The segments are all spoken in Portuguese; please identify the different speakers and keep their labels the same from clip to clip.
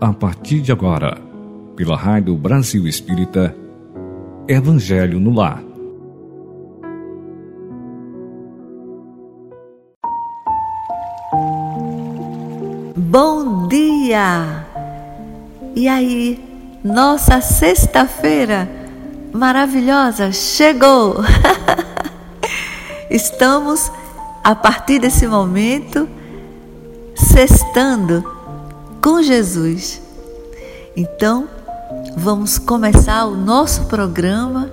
Speaker 1: a partir de agora, pela Rádio Brasil Espírita, Evangelho no Lar.
Speaker 2: Bom dia! E aí, nossa sexta-feira maravilhosa chegou! Estamos, a partir desse momento, sextando com Jesus. Então, vamos começar o nosso programa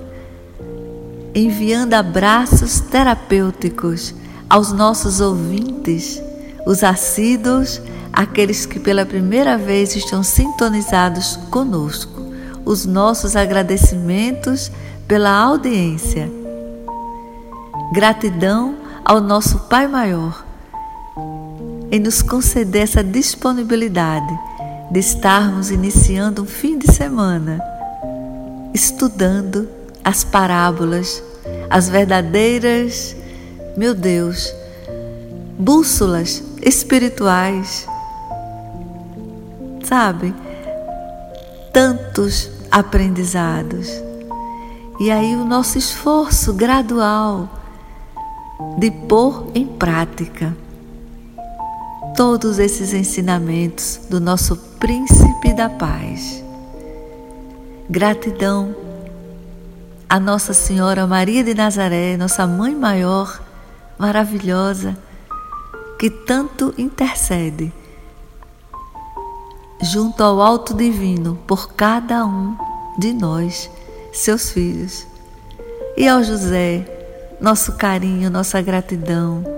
Speaker 2: enviando abraços terapêuticos aos nossos ouvintes, os assíduos, aqueles que pela primeira vez estão sintonizados conosco. Os nossos agradecimentos pela audiência. Gratidão ao nosso Pai Maior em nos conceder essa disponibilidade de estarmos iniciando um fim de semana estudando as parábolas, as verdadeiras, meu Deus, bússolas espirituais. Sabe? Tantos aprendizados. E aí o nosso esforço gradual de pôr em prática todos esses ensinamentos do nosso Príncipe da Paz. Gratidão a Nossa Senhora Maria de Nazaré, nossa Mãe Maior, maravilhosa, que tanto intercede junto ao Alto Divino por cada um de nós, seus filhos. E ao José, nosso carinho, nossa gratidão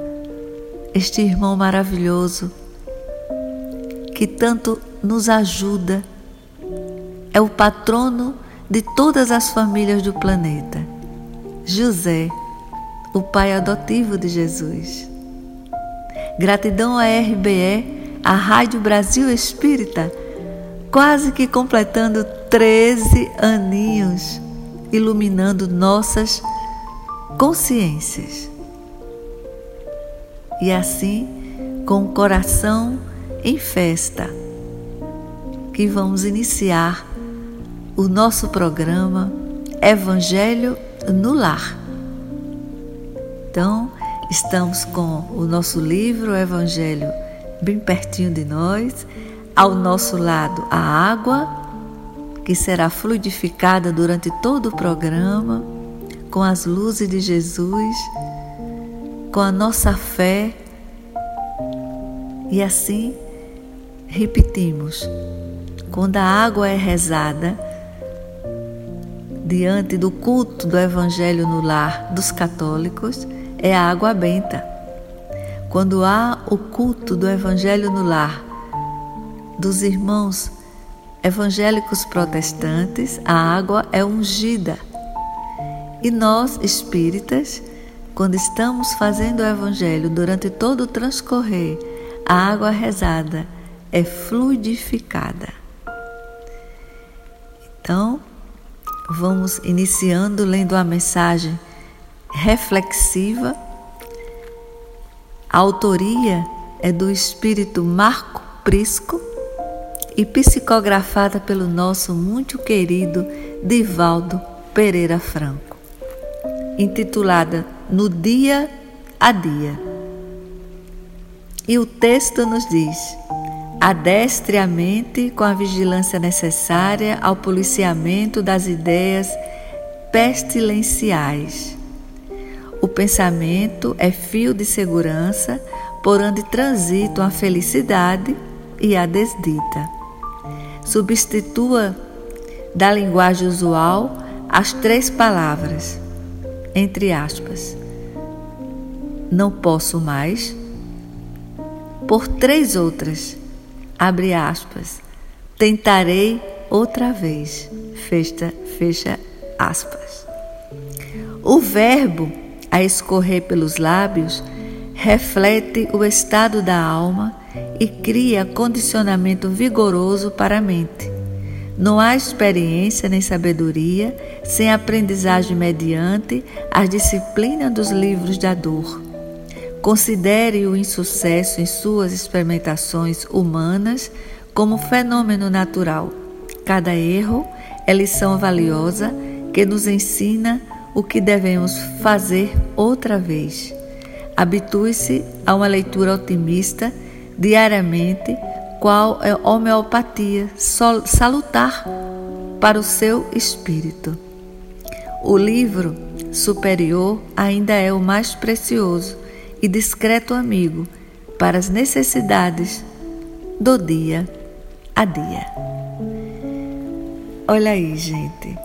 Speaker 2: este irmão maravilhoso que tanto nos ajuda, é o patrono de todas as famílias do planeta. José, o pai adotivo de Jesus. Gratidão à RBE, a Rádio Brasil Espírita, quase que completando 13 aninhos, iluminando nossas consciências e assim, com o coração em festa, que vamos iniciar o nosso programa Evangelho no Lar. Então, estamos com o nosso livro, o Evangelho, bem pertinho de nós, ao nosso lado a água, que será fluidificada durante todo o programa, com as luzes de Jesus com a nossa fé e assim repetimos. Quando a água é rezada, diante do culto do Evangelho no lar dos católicos, é a água benta. Quando há o culto do Evangelho no lar dos irmãos evangélicos protestantes, a água é ungida. E nós, espíritas, quando estamos fazendo o Evangelho durante todo o transcorrer, a água rezada é fluidificada. Então, vamos iniciando lendo a mensagem reflexiva. A autoria é do espírito Marco Prisco e psicografada pelo nosso muito querido Divaldo Pereira Franco, intitulada no dia a dia. E o texto nos diz: adestre a mente com a vigilância necessária ao policiamento das ideias pestilenciais. O pensamento é fio de segurança por onde transitam a felicidade e a desdita. Substitua da linguagem usual as três palavras, entre aspas, não posso mais, por três outras, abre aspas, tentarei outra vez, fecha, fecha aspas. O verbo a escorrer pelos lábios reflete o estado da alma e cria condicionamento vigoroso para a mente. Não há experiência nem sabedoria sem aprendizagem mediante a disciplina dos livros da dor. Considere o insucesso em suas experimentações humanas como fenômeno natural. Cada erro é lição valiosa que nos ensina o que devemos fazer outra vez. Habitue-se a uma leitura otimista diariamente, qual é homeopatia salutar para o seu espírito. O livro superior ainda é o mais precioso e discreto amigo para as necessidades do dia a dia. Olha aí, gente,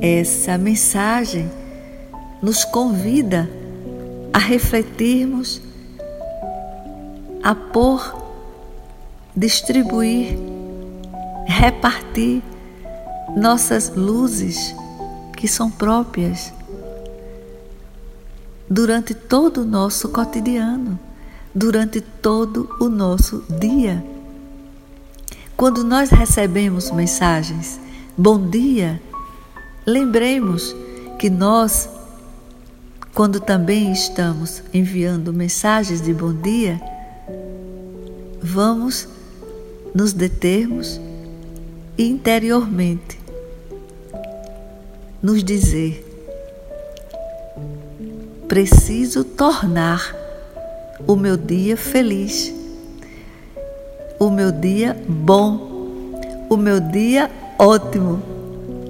Speaker 2: essa mensagem nos convida a refletirmos, a pôr, distribuir, repartir nossas luzes que são próprias durante todo o nosso cotidiano, durante todo o nosso dia. Quando nós recebemos mensagens, bom dia, lembremos que nós, quando também estamos enviando mensagens de bom dia, vamos nos determos interiormente nos dizer: preciso tornar o meu dia feliz, o meu dia bom, o meu dia ótimo,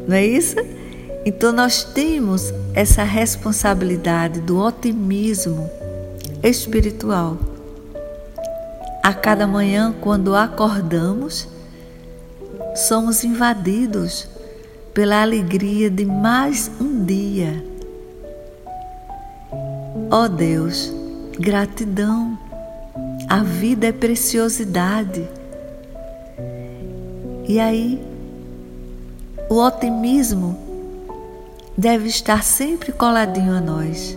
Speaker 2: não é isso? Então nós temos essa responsabilidade do otimismo espiritual. A cada manhã, quando acordamos, somos invadidos pela alegria de mais um dia. Ó oh Deus, gratidão. A vida é preciosidade. E aí, o otimismo deve estar sempre coladinho a nós.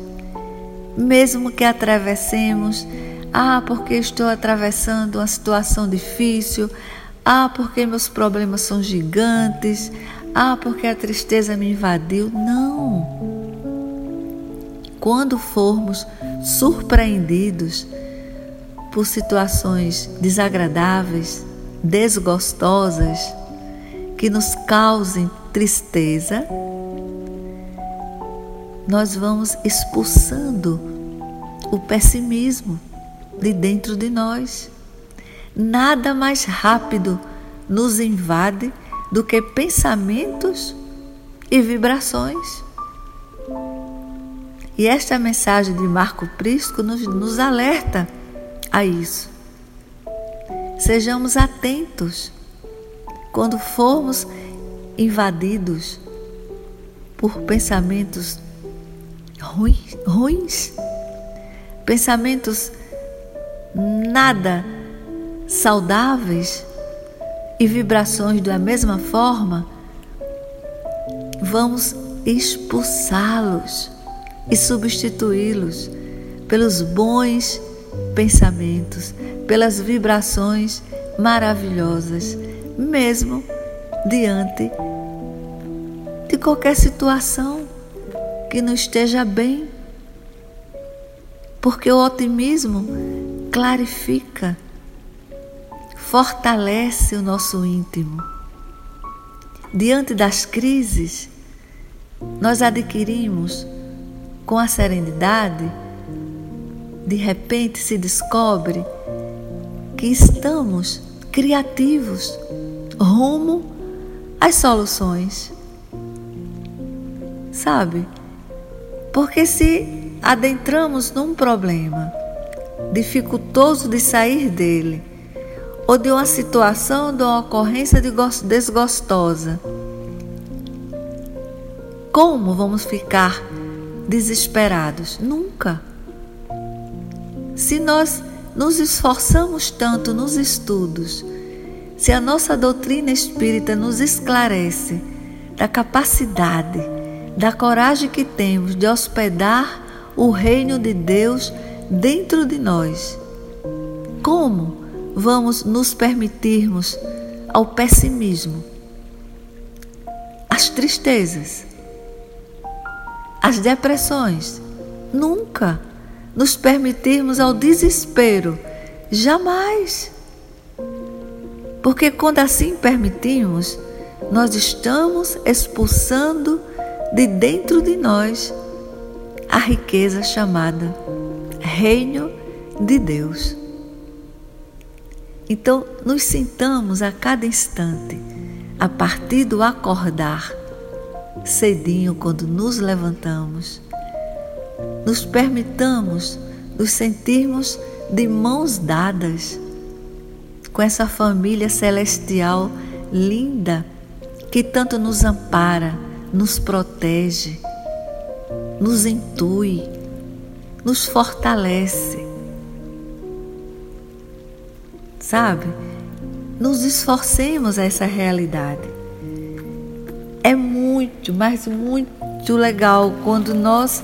Speaker 2: Mesmo que atravessemos, ah, porque estou atravessando uma situação difícil, ah, porque meus problemas são gigantes, ah, porque a tristeza me invadiu. Não. Quando formos surpreendidos por situações desagradáveis, desgostosas, que nos causem tristeza, nós vamos expulsando o pessimismo de dentro de nós. Nada mais rápido nos invade do que pensamentos e vibrações. E esta mensagem de Marco Prisco nos, nos alerta a isso. Sejamos atentos quando formos invadidos por pensamentos ruins, ruins pensamentos nada saudáveis e vibrações da mesma forma, vamos expulsá-los e substituí-los pelos bons pensamentos, pelas vibrações maravilhosas, mesmo diante de qualquer situação que não esteja bem. Porque o otimismo clarifica fortalece o nosso íntimo. Diante das crises, nós adquirimos com a serenidade, de repente se descobre que estamos criativos rumo às soluções. Sabe? Porque se adentramos num problema dificultoso de sair dele, ou de uma situação, de uma ocorrência desgostosa. Como vamos ficar desesperados? Nunca. Se nós nos esforçamos tanto nos estudos, se a nossa doutrina espírita nos esclarece da capacidade, da coragem que temos de hospedar o reino de Deus dentro de nós, como vamos nos permitirmos ao pessimismo, às tristezas, às depressões. Nunca nos permitirmos ao desespero. Jamais. Porque quando assim permitimos, nós estamos expulsando de dentro de nós a riqueza chamada Reino de Deus. Então, nos sintamos a cada instante, a partir do acordar, cedinho, quando nos levantamos, nos permitamos nos sentirmos de mãos dadas com essa família celestial linda que tanto nos ampara, nos protege, nos intui, nos fortalece. Sabe? Nos esforcemos a essa realidade. Mas muito legal quando nós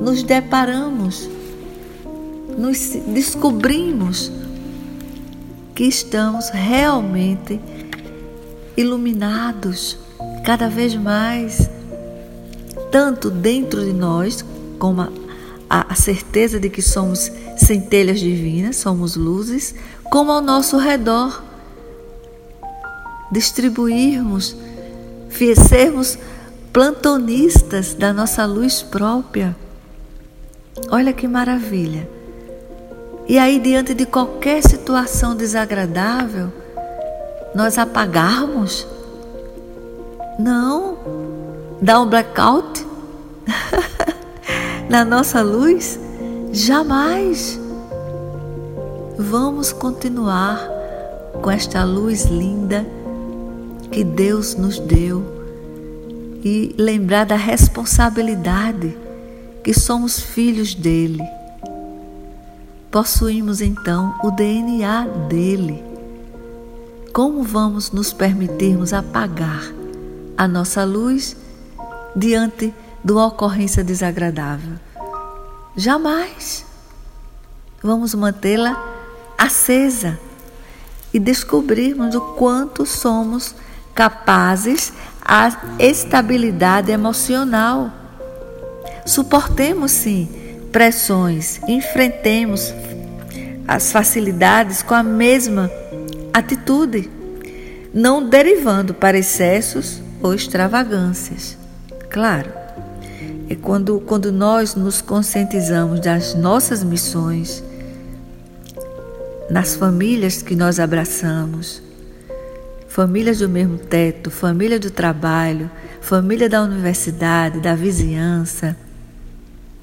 Speaker 2: nos deparamos, nos descobrimos que estamos realmente iluminados cada vez mais, tanto dentro de nós, como a, a certeza de que somos centelhas divinas, somos luzes, como ao nosso redor. Distribuirmos, sermos plantonistas da nossa luz própria. Olha que maravilha! E aí, diante de qualquer situação desagradável, nós apagarmos? Não. Dá um blackout na nossa luz? Jamais. Vamos continuar com esta luz linda que Deus nos deu e lembrar da responsabilidade que somos filhos dele possuímos então o DNA dele. Como vamos nos permitirmos apagar a nossa luz diante de uma ocorrência desagradável? Jamais. Vamos mantê-la acesa e descobrirmos o quanto somos capazes a estabilidade emocional. Suportemos sim pressões, enfrentemos as facilidades com a mesma atitude, não derivando para excessos ou extravagâncias. Claro, é quando, quando nós nos conscientizamos das nossas missões, nas famílias que nós abraçamos, famílias do mesmo teto, família do trabalho, família da universidade, da vizinhança,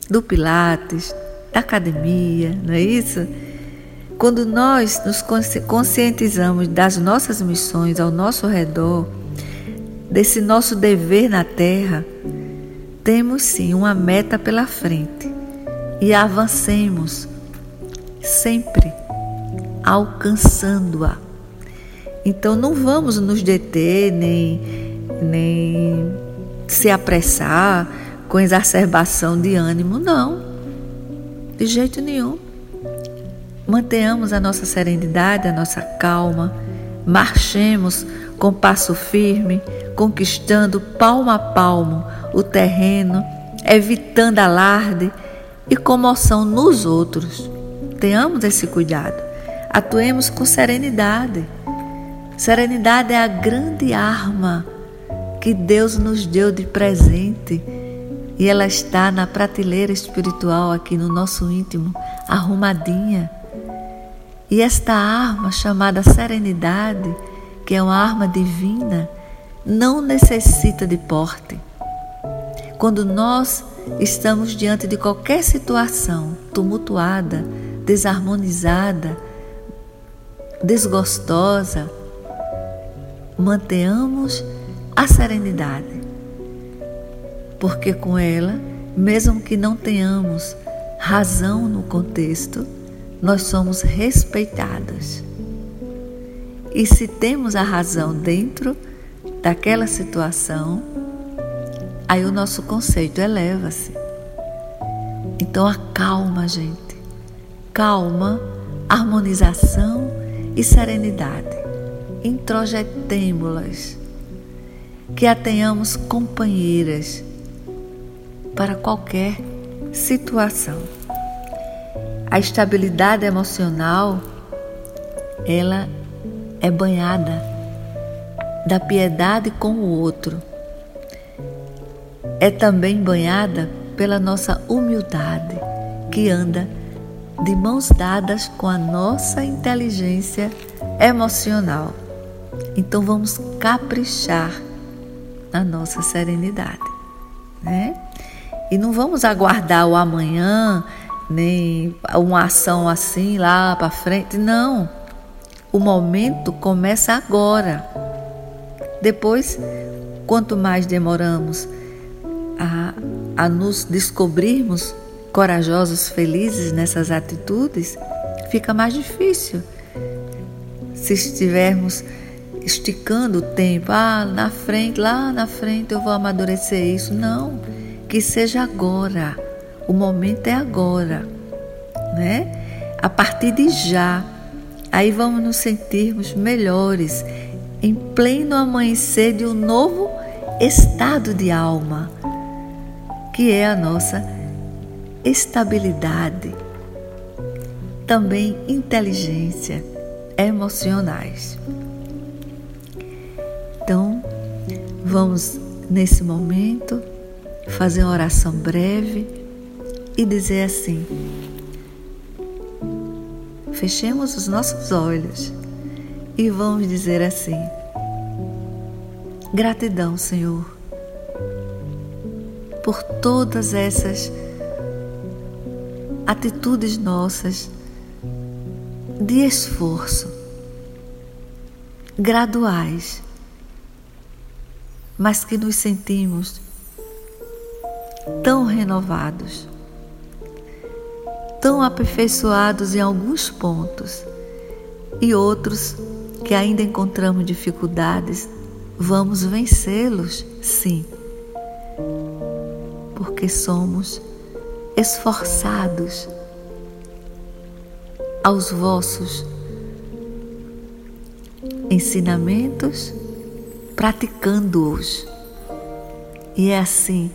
Speaker 2: do Pilates, da academia, não é isso? Quando nós nos conscientizamos das nossas missões ao nosso redor, desse nosso dever na terra, temos sim uma meta pela frente e avancemos sempre alcançando-a. Então não vamos nos deter nem, nem se apressar com exacerbação de ânimo, não, de jeito nenhum. Mantenhamos a nossa serenidade, a nossa calma, marchemos com passo firme, conquistando palmo a palmo o terreno, evitando alarde e comoção nos outros. Tenhamos esse cuidado. Atuemos com serenidade. Serenidade é a grande arma que Deus nos deu de presente e ela está na prateleira espiritual aqui no nosso íntimo, arrumadinha. E esta arma chamada serenidade, que é uma arma divina, não necessita de porte. Quando nós estamos diante de qualquer situação tumultuada, desarmonizada, desgostosa, mantenhamos a serenidade, porque com ela, mesmo que não tenhamos razão no contexto, nós somos respeitadas. E se temos a razão dentro daquela situação, aí o nosso conceito eleva-se. Então acalma, gente. Calma, harmonização e serenidade. Introjetemo-las. Que a tenhamos companheiras para qualquer situação. A estabilidade emocional, ela é banhada da piedade com o outro. É também banhada pela nossa humildade, que anda de mãos dadas com a nossa inteligência emocional. Então vamos caprichar na nossa serenidade, né? E não vamos aguardar o amanhã, nem uma ação assim lá para frente, não. O momento começa agora. Depois, quanto mais demoramos a, a nos descobrirmos corajosos, felizes nessas atitudes, fica mais difícil. Se estivermos esticando o tempo, ah, na frente, lá na frente eu vou amadurecer isso. Não, que seja agora. O momento é agora, né? A partir de já, aí vamos nos sentirmos melhores, em pleno amanhecer de um novo estado de alma, que é a nossa estabilidade, também inteligência emocionais. Então, vamos nesse momento fazer uma oração breve e dizer assim: fechemos os nossos olhos e vamos dizer assim: gratidão, Senhor, por todas essas atitudes nossas de esforço, graduais, mas que nos sentimos tão renovados, tão aperfeiçoados em alguns pontos e outros que ainda encontramos dificuldades, vamos vencê-los, sim, porque somos esforçados aos vossos ensinamentos, praticando-os. E é assim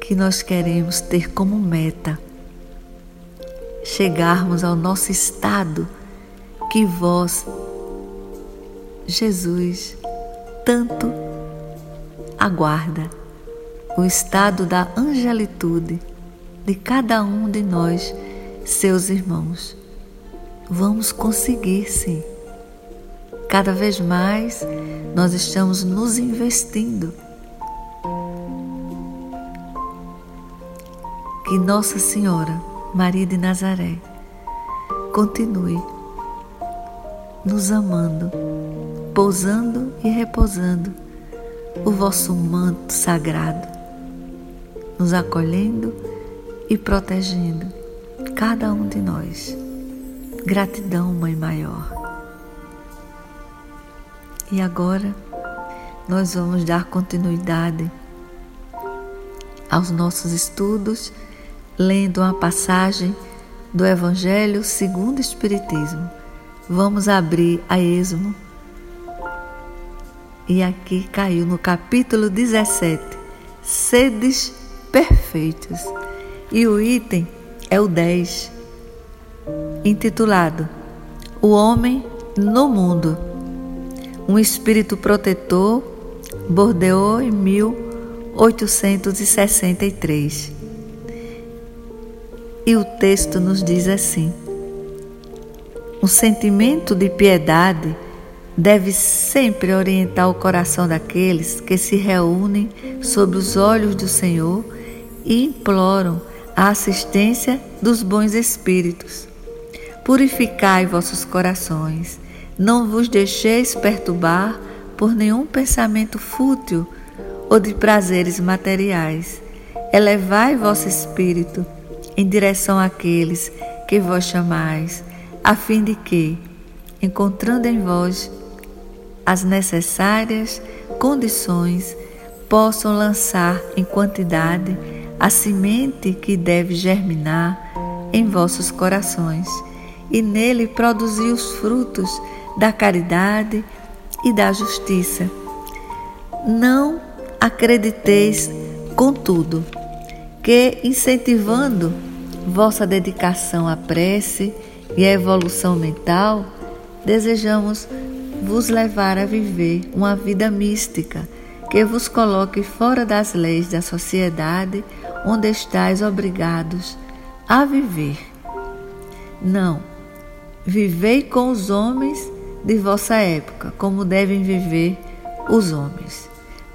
Speaker 2: que nós queremos ter como meta chegarmos ao nosso estado que vós, Jesus, tanto aguarda o estado da angelitude de cada um de nós, seus irmãos. Vamos conseguir sim. Cada vez mais nós estamos nos investindo. Que Nossa Senhora, Maria de Nazaré, continue nos amando, pousando e repousando o vosso manto sagrado, nos acolhendo e protegendo cada um de nós. Gratidão, Mãe Maior. E agora nós vamos dar continuidade aos nossos estudos, lendo uma passagem do Evangelho segundo o Espiritismo. Vamos abrir a esmo. E aqui caiu no capítulo 17: Sedes perfeitos e o item é o 10, intitulado O Homem no Mundo. Um espírito protetor, Bordeaux em 1863. E o texto nos diz assim: Um sentimento de piedade deve sempre orientar o coração daqueles que se reúnem sob os olhos do Senhor e imploram a assistência dos bons espíritos. Purificai vossos corações, não vos deixeis perturbar por nenhum pensamento fútil ou de prazeres materiais. Elevai vosso espírito em direção àqueles que vós chamais, a fim de que, encontrando em vós as necessárias condições, possam lançar em quantidade a semente que deve germinar em vossos corações e nele produzir os frutos da caridade e da justiça. Não acrediteis, contudo, que incentivando vossa dedicação à prece e à evolução mental, desejamos vos levar a viver uma vida mística que vos coloque fora das leis da sociedade onde estáis obrigados a viver. Não, vivei com os homens de vossa época, como devem viver os homens.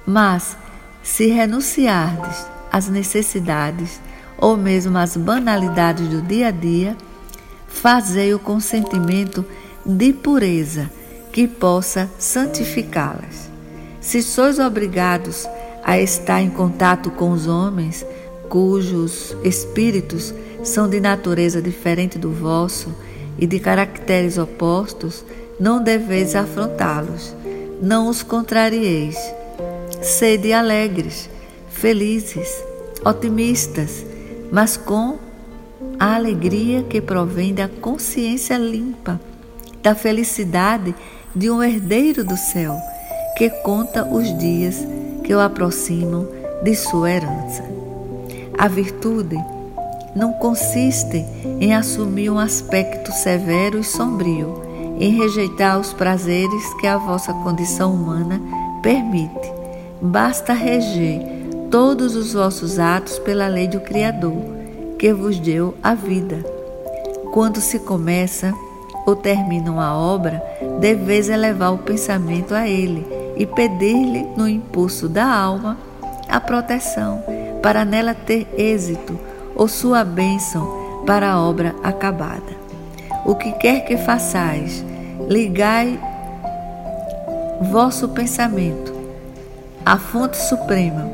Speaker 2: Mas, se renunciardes às necessidades ou mesmo às banalidades do dia a dia, fazei o consentimento de pureza que possa santificá-las. Se sois obrigados a estar em contato com os homens, cujos espíritos são de natureza diferente do vosso e de caracteres opostos, não deveis afrontá-los, não os contrarieis. Sede alegres, felizes, otimistas, mas com a alegria que provém da consciência limpa, da felicidade de um herdeiro do céu, que conta os dias que o aproximam de sua herança. A virtude não consiste em assumir um aspecto severo e sombrio, em rejeitar os prazeres que a vossa condição humana permite. Basta reger todos os vossos atos pela lei do Criador, que vos deu a vida. Quando se começa ou termina uma obra, deveis elevar o pensamento a Ele e pedir-lhe, no impulso da alma, a proteção para nela ter êxito ou sua bênção para a obra acabada. O que quer que façais, ligai vosso pensamento à fonte suprema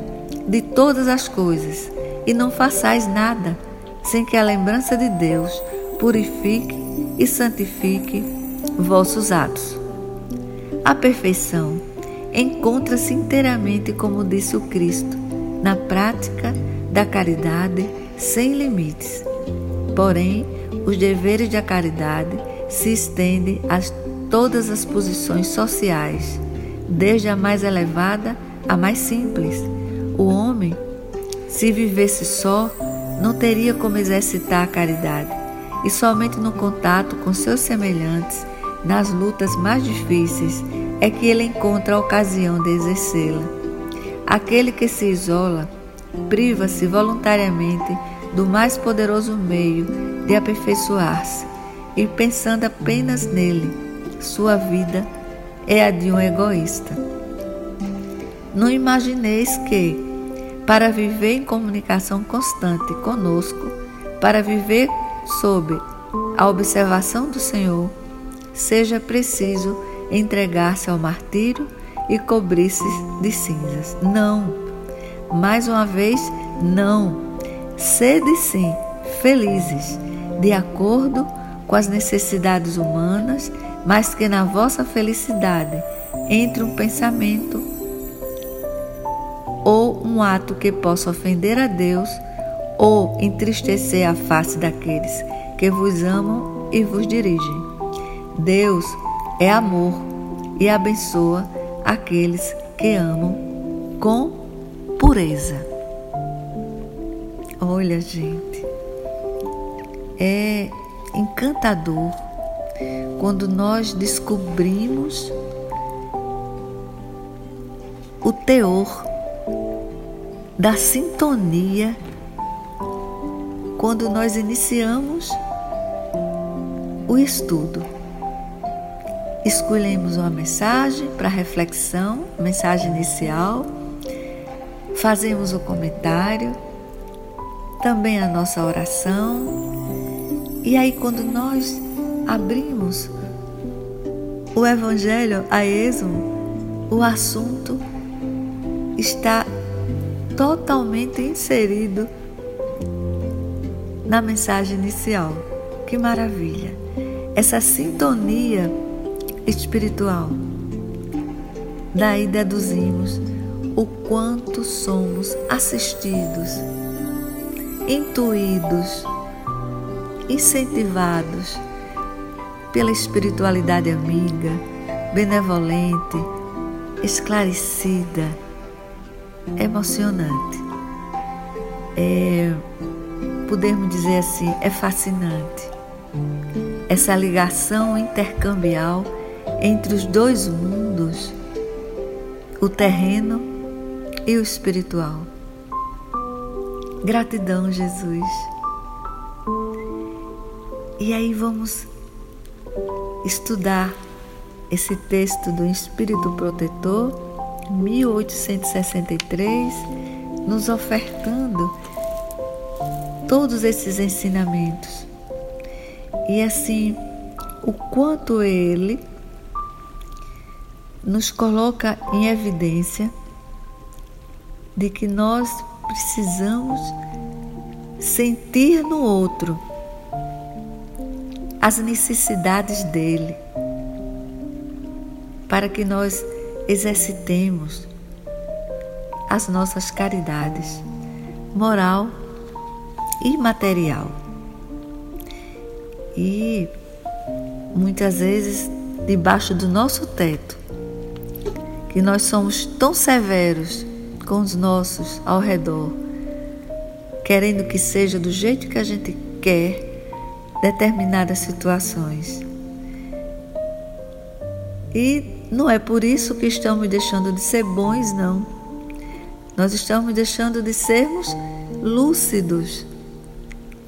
Speaker 2: de todas as coisas e não façais nada sem que a lembrança de Deus purifique e santifique vossos atos. A perfeição encontra-se inteiramente, como disse o Cristo, na prática da caridade sem limites. Porém, os deveres da caridade se estendem a todas as posições sociais, desde a mais elevada à mais simples. O homem, se vivesse só, não teria como exercitar a caridade, e somente no contato com seus semelhantes, nas lutas mais difíceis, é que ele encontra a ocasião de exercê-la. Aquele que se isola priva-se voluntariamente do mais poderoso meio de aperfeiçoar-se e pensando apenas nele, sua vida é a de um egoísta. Não imagineis que, para viver em comunicação constante conosco, para viver sob a observação do Senhor, seja preciso entregar-se ao martírio e cobrir-se de cinzas. Não. Mais uma vez, não. Sede sim felizes, de acordo com as necessidades humanas, mas que na vossa felicidade entre um pensamento ou um ato que possa ofender a Deus ou entristecer a face daqueles que vos amam e vos dirigem. Deus é amor e abençoa aqueles que amam com pureza. Olha, gente, é encantador quando nós descobrimos o teor da sintonia quando nós iniciamos o estudo. Escolhemos uma mensagem para reflexão, mensagem inicial, fazemos o comentário também a nossa oração. E aí, quando nós abrimos o Evangelho a esmo, o assunto está totalmente inserido na mensagem inicial. Que maravilha! Essa sintonia espiritual. Daí deduzimos o quanto somos assistidos intuídos, incentivados pela espiritualidade amiga, benevolente, esclarecida, emocionante. É, podemos dizer assim, é fascinante. Essa ligação intercambial entre os dois mundos, o terreno e o espiritual. Gratidão, Jesus. E aí vamos estudar esse texto do Espírito Protetor, 1863, nos ofertando todos esses ensinamentos. E assim, o quanto ele nos coloca em evidência de que nós precisamos sentir no outro as necessidades dele, para que nós exercitemos as nossas caridades moral e material. E muitas vezes debaixo do nosso teto, que nós somos tão severos com os nossos ao redor, querendo que seja do jeito que a gente quer determinadas situações. E não é por isso que estamos deixando de ser bons, não. Nós estamos deixando de sermos lúcidos,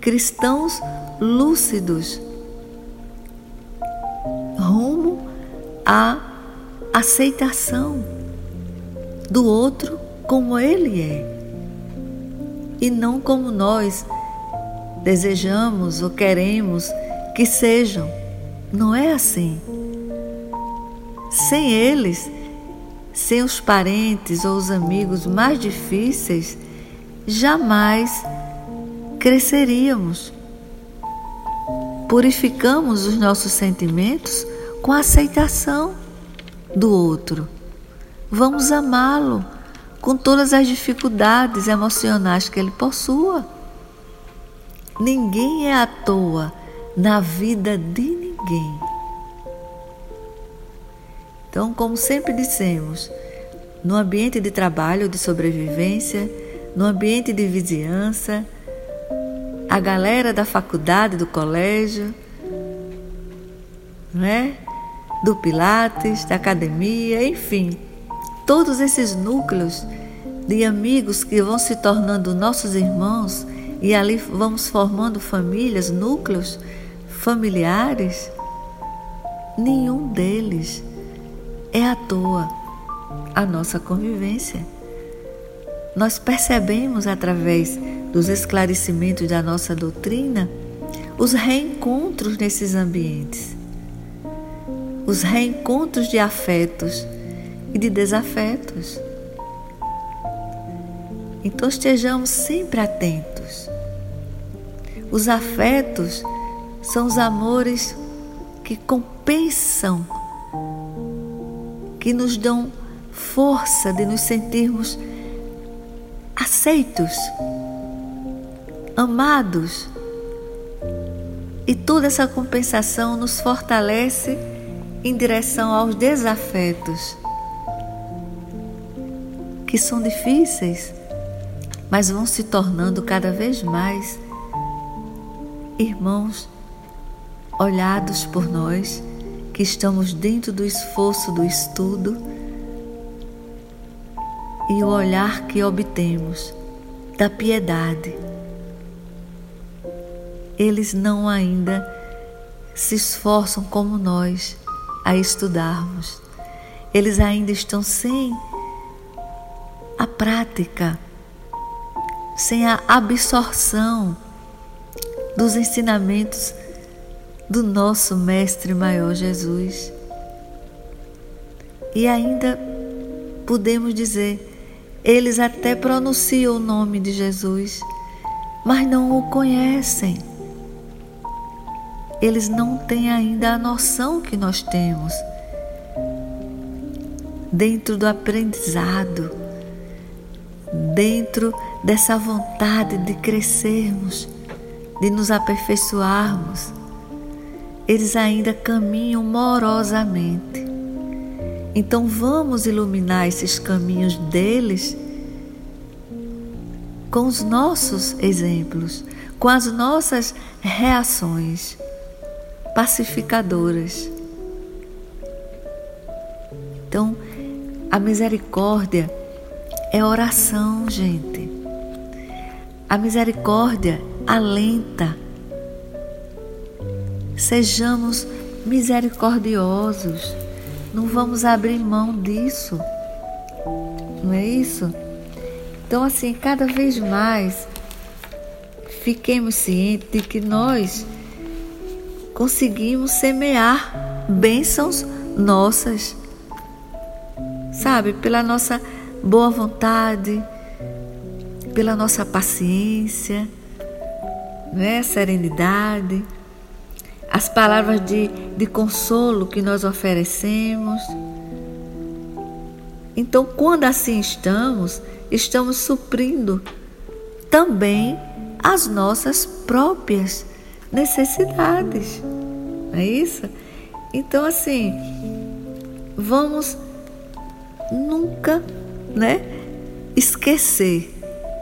Speaker 2: cristãos lúcidos, rumo à aceitação do outro como ele é e não como nós desejamos ou queremos que sejam. Não é assim. Sem eles, sem os parentes ou os amigos mais difíceis, jamais cresceríamos. Purificamos os nossos sentimentos com a aceitação do outro. Vamos amá-lo com todas as dificuldades emocionais que ele possua. Ninguém é à toa na vida de ninguém. Então, como sempre dissemos, no ambiente de trabalho, de sobrevivência, no ambiente de vizinhança, a galera da faculdade, do colégio, né? do Pilates, da academia, enfim, todos esses núcleos de amigos que vão se tornando nossos irmãos e ali vamos formando famílias, núcleos familiares, nenhum deles é à toa a nossa convivência. Nós percebemos através dos esclarecimentos da nossa doutrina os reencontros nesses ambientes, os reencontros de afetos e de desafetos. Então estejamos sempre atentos. Os afetos são os amores que compensam, que nos dão força de nos sentirmos aceitos, amados. E toda essa compensação nos fortalece em direção aos desafetos, que são difíceis, mas vão se tornando cada vez mais irmãos olhados por nós que estamos dentro do esforço do estudo e o olhar que obtemos da piedade. Eles não ainda se esforçam como nós a estudarmos. Eles ainda estão sem a prática sem a absorção dos ensinamentos do nosso Mestre Maior Jesus. E ainda podemos dizer, eles até pronunciam o nome de Jesus, mas não o conhecem. Eles não têm ainda a noção que nós temos dentro do aprendizado, dentro dessa vontade de crescermos, de nos aperfeiçoarmos, eles ainda caminham morosamente. Então vamos iluminar esses caminhos deles com os nossos exemplos, com as nossas reações pacificadoras. A misericórdia é oração, gente. A misericórdia alenta. Sejamos misericordiosos. Não vamos abrir mão disso. Não é isso? Então, assim, cada vez mais fiquemos cientes de que nós conseguimos semear bênçãos nossas, sabe, pela nossa boa vontade, pela nossa paciência, né, serenidade, as palavras de, de consolo que nós oferecemos. Então, quando assim estamos, estamos suprindo também as nossas próprias necessidades. Não é isso? Então, assim, vamos nunca, né, esquecer,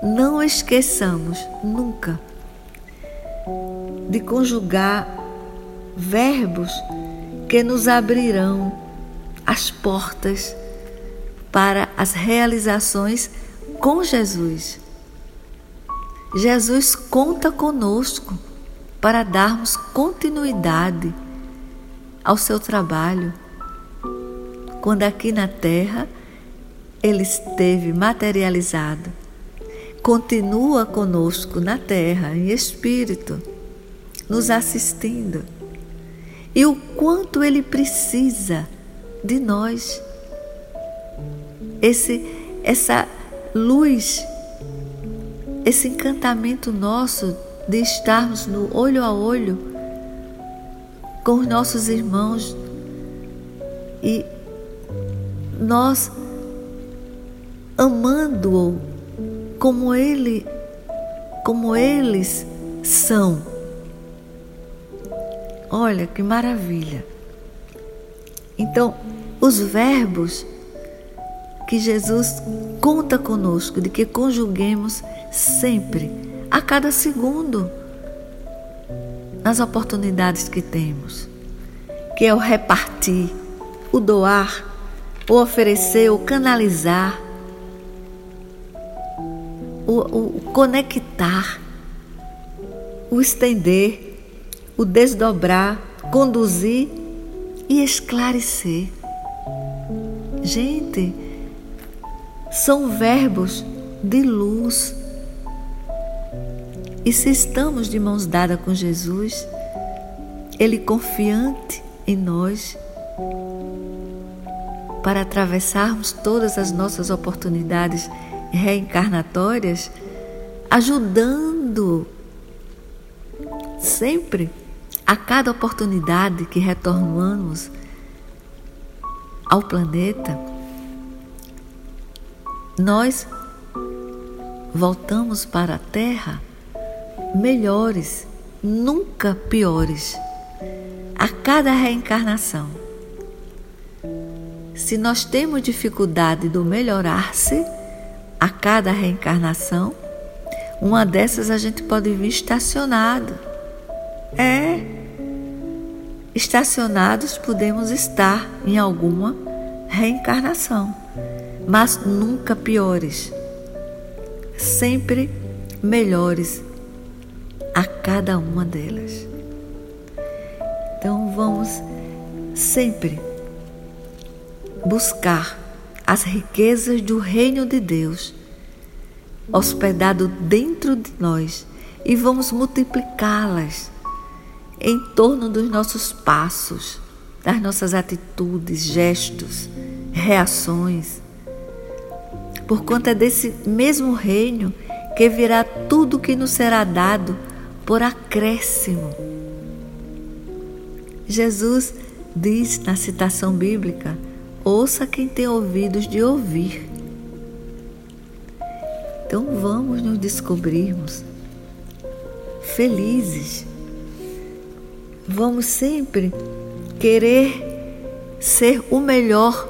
Speaker 2: não esqueçamos nunca de conjugar verbos que nos abrirão as portas para as realizações com Jesus. Jesus conta conosco para darmos continuidade ao seu trabalho. Quando aqui na terra ele esteve materializado, continua conosco na terra em espírito, nos assistindo. E o quanto ele precisa de nós. Esse essa luz esse encantamento nosso de estarmos no olho a olho com os nossos irmãos e nós amando-o como ele como eles são. Olha que maravilha. Então, os verbos que Jesus conta conosco, de que conjuguemos sempre, a cada segundo, nas oportunidades que temos, que é o repartir, o doar, o oferecer, o canalizar, o, o conectar, o estender, o desdobrar, conduzir e esclarecer. Gente, são verbos de luz. E se estamos de mãos dadas com Jesus, Ele confiante em nós, para atravessarmos todas as nossas oportunidades reencarnatórias, ajudando sempre a cada oportunidade que retornamos ao planeta nós voltamos para a Terra melhores, nunca piores, a cada reencarnação. Se nós temos dificuldade do melhorar-se a cada reencarnação, uma dessas a gente pode vir estacionado. É, estacionados podemos estar em alguma reencarnação mas nunca piores, sempre melhores a cada uma delas. Então vamos sempre buscar as riquezas do reino de Deus hospedado dentro de nós e vamos multiplicá-las em torno dos nossos passos, das nossas atitudes, gestos, reações por conta desse mesmo reino que virá tudo que nos será dado por acréscimo. Jesus diz na citação bíblica: ouça quem tem ouvidos de ouvir. Então vamos nos descobrirmos felizes. Vamos sempre querer ser o melhor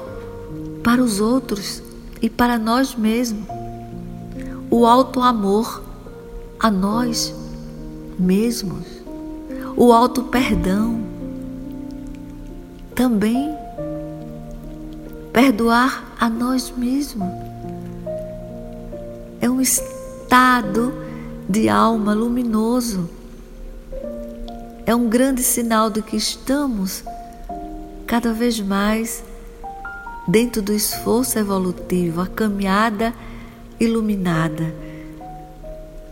Speaker 2: para os outros e para nós mesmos. O alto amor a nós mesmos. O alto perdão. Também perdoar a nós mesmos. É um estado de alma luminoso. É um grande sinal de que estamos cada vez mais dentro do esforço evolutivo, a caminhada iluminada.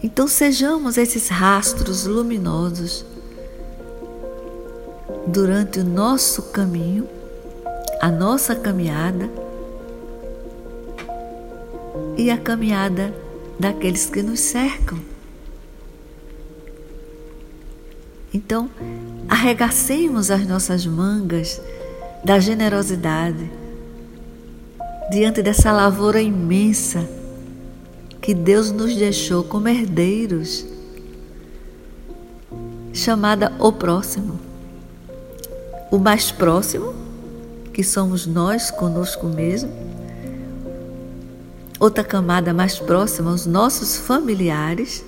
Speaker 2: Então sejamos esses rastros luminosos durante o nosso caminho, a nossa caminhada e a caminhada daqueles que nos cercam. Então, arregacemos as nossas mangas da generosidade diante dessa lavoura imensa que Deus nos deixou como herdeiros, chamada o próximo. O mais próximo, que somos nós conosco mesmo. Outra camada mais próxima, os nossos familiares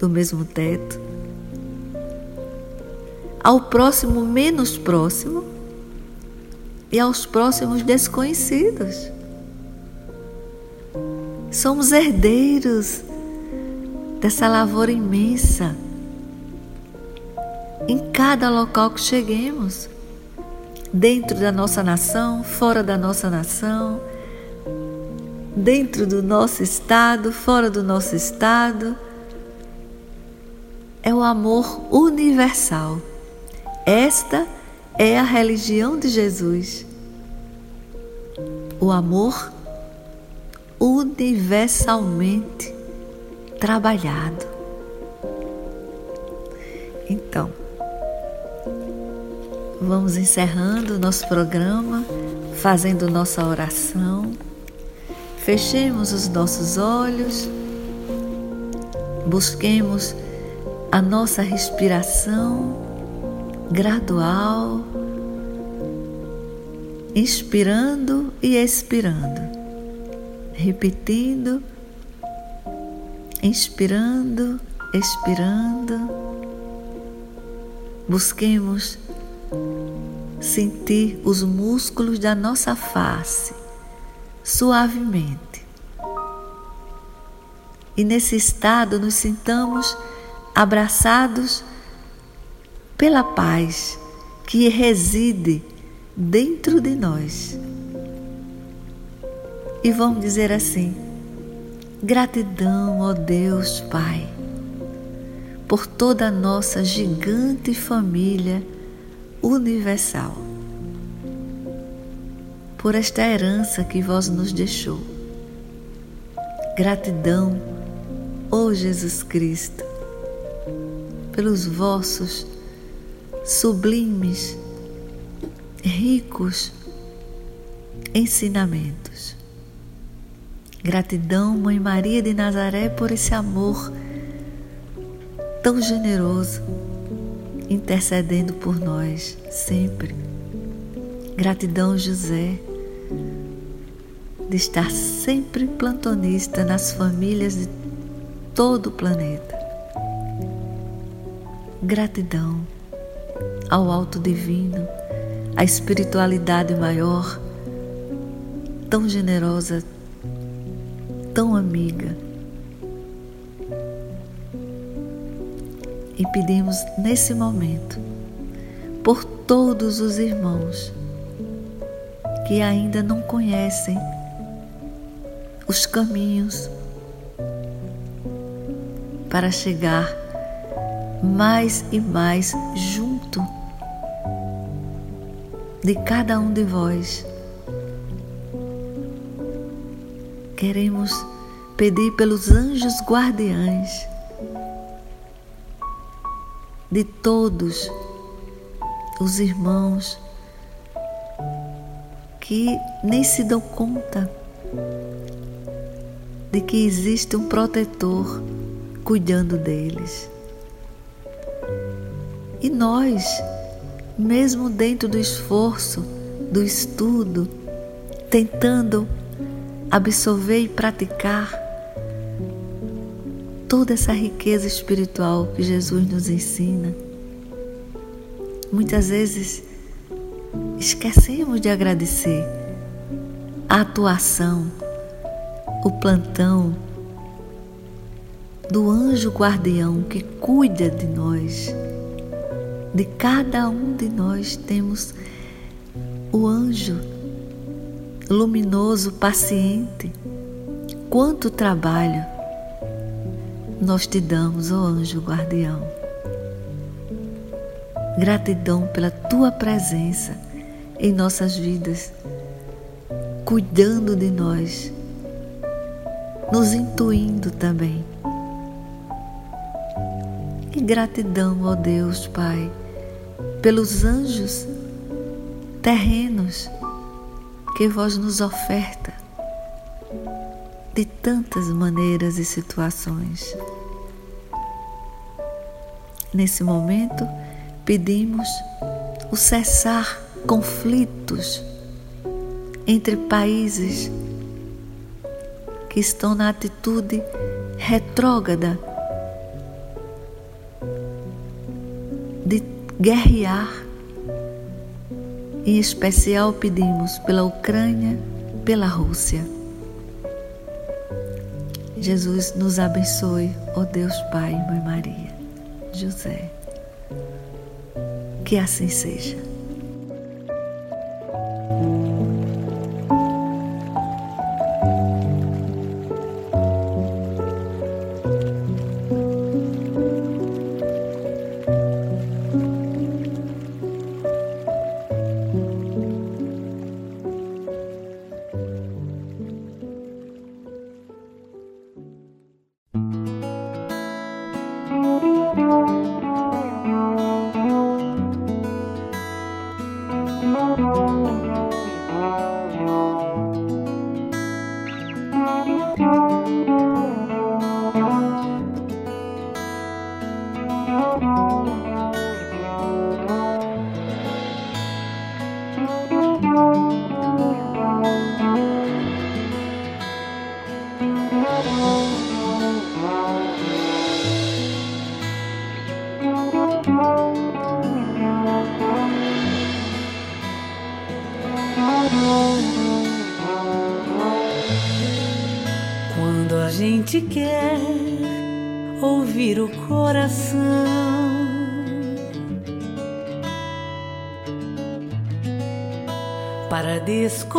Speaker 2: do mesmo teto. Ao próximo menos próximo e aos próximos desconhecidos. Somos herdeiros dessa lavoura imensa em cada local que cheguemos, dentro da nossa nação, fora da nossa nação, dentro do nosso estado, fora do nosso estado. É o amor universal. Esta é a religião de Jesus. O amor universalmente trabalhado. Então, vamos encerrando o nosso programa, fazendo nossa oração. Fechemos os nossos olhos, busquemos a nossa respiração gradual, inspirando e expirando repetindo, inspirando, expirando. Busquemos sentir os músculos da nossa face suavemente. E nesse estado nos sintamos abraçados pela paz que reside dentro de nós e vamos dizer assim: gratidão, ó Deus Pai, por toda a nossa gigante família universal, por esta herança que vós nos deixou. Gratidão, ó Jesus Cristo, pelos vossos sublimes, ricos ensinamentos. Gratidão, Mãe Maria de Nazaré, por esse amor tão generoso, intercedendo por nós sempre. Gratidão, José, de estar sempre plantonista nas famílias de todo o planeta. Gratidão ao Alto Divino, à espiritualidade maior, tão generosa, tão amiga. E pedimos nesse momento por todos os irmãos que ainda não conhecem os caminhos para chegar mais e mais junto de cada um de vós. Queremos pedir pelos anjos guardiães de todos os irmãos que nem se dão conta de que existe um protetor cuidando deles. E nós, mesmo dentro do esforço, do estudo, tentando absorver e praticar toda essa riqueza espiritual que Jesus nos ensina. Muitas vezes esquecemos de agradecer a atuação, o plantão do anjo guardião que cuida de nós. De cada um de nós temos o anjo luminoso, paciente. Quanto trabalho nós te damos, ó anjo guardião. Gratidão pela tua presença em nossas vidas, cuidando de nós, nos intuindo também. E gratidão, ó Deus Pai, pelos anjos terrenos que vós nos oferta de tantas maneiras e situações. Nesse momento, pedimos o cessar conflitos entre países que estão na atitude retrógrada de guerrear. Em especial pedimos pela Ucrânia, pela Rússia. Jesus nos abençoe, ó Deus Pai Mãe Maria, José. Que assim seja.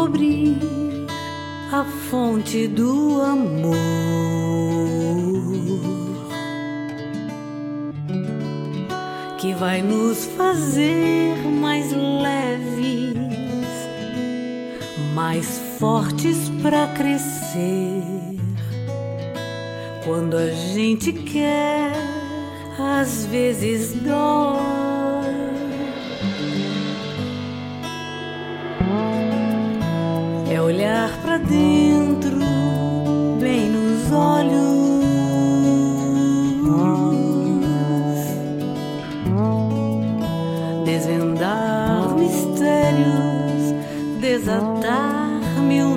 Speaker 3: Descobrir a fonte do amor que vai nos fazer mais leves, mais fortes para crescer. Quando a gente quer, às vezes dói. Olhar para dentro, bem nos olhos. Desvendar mistérios, desatar mil